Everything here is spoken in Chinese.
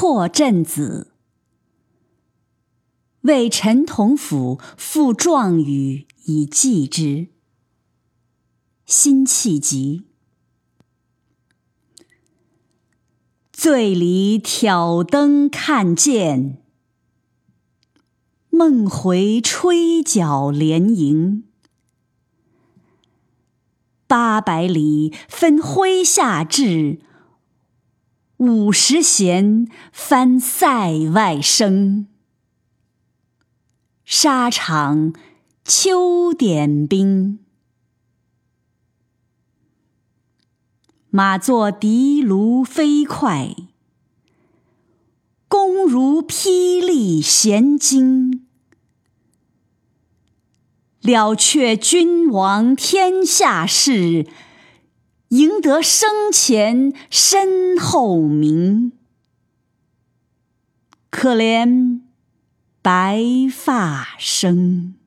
破阵子，为陈同甫赋壮语以寄之。辛弃疾。醉里挑灯看剑，梦回吹角连营。八百里分麾下炙，五十弦翻塞外声。沙场秋点兵，马作的卢飞快，弓如霹雳弦惊。了却君王天下事，赢得生前身后名。可怜白发生。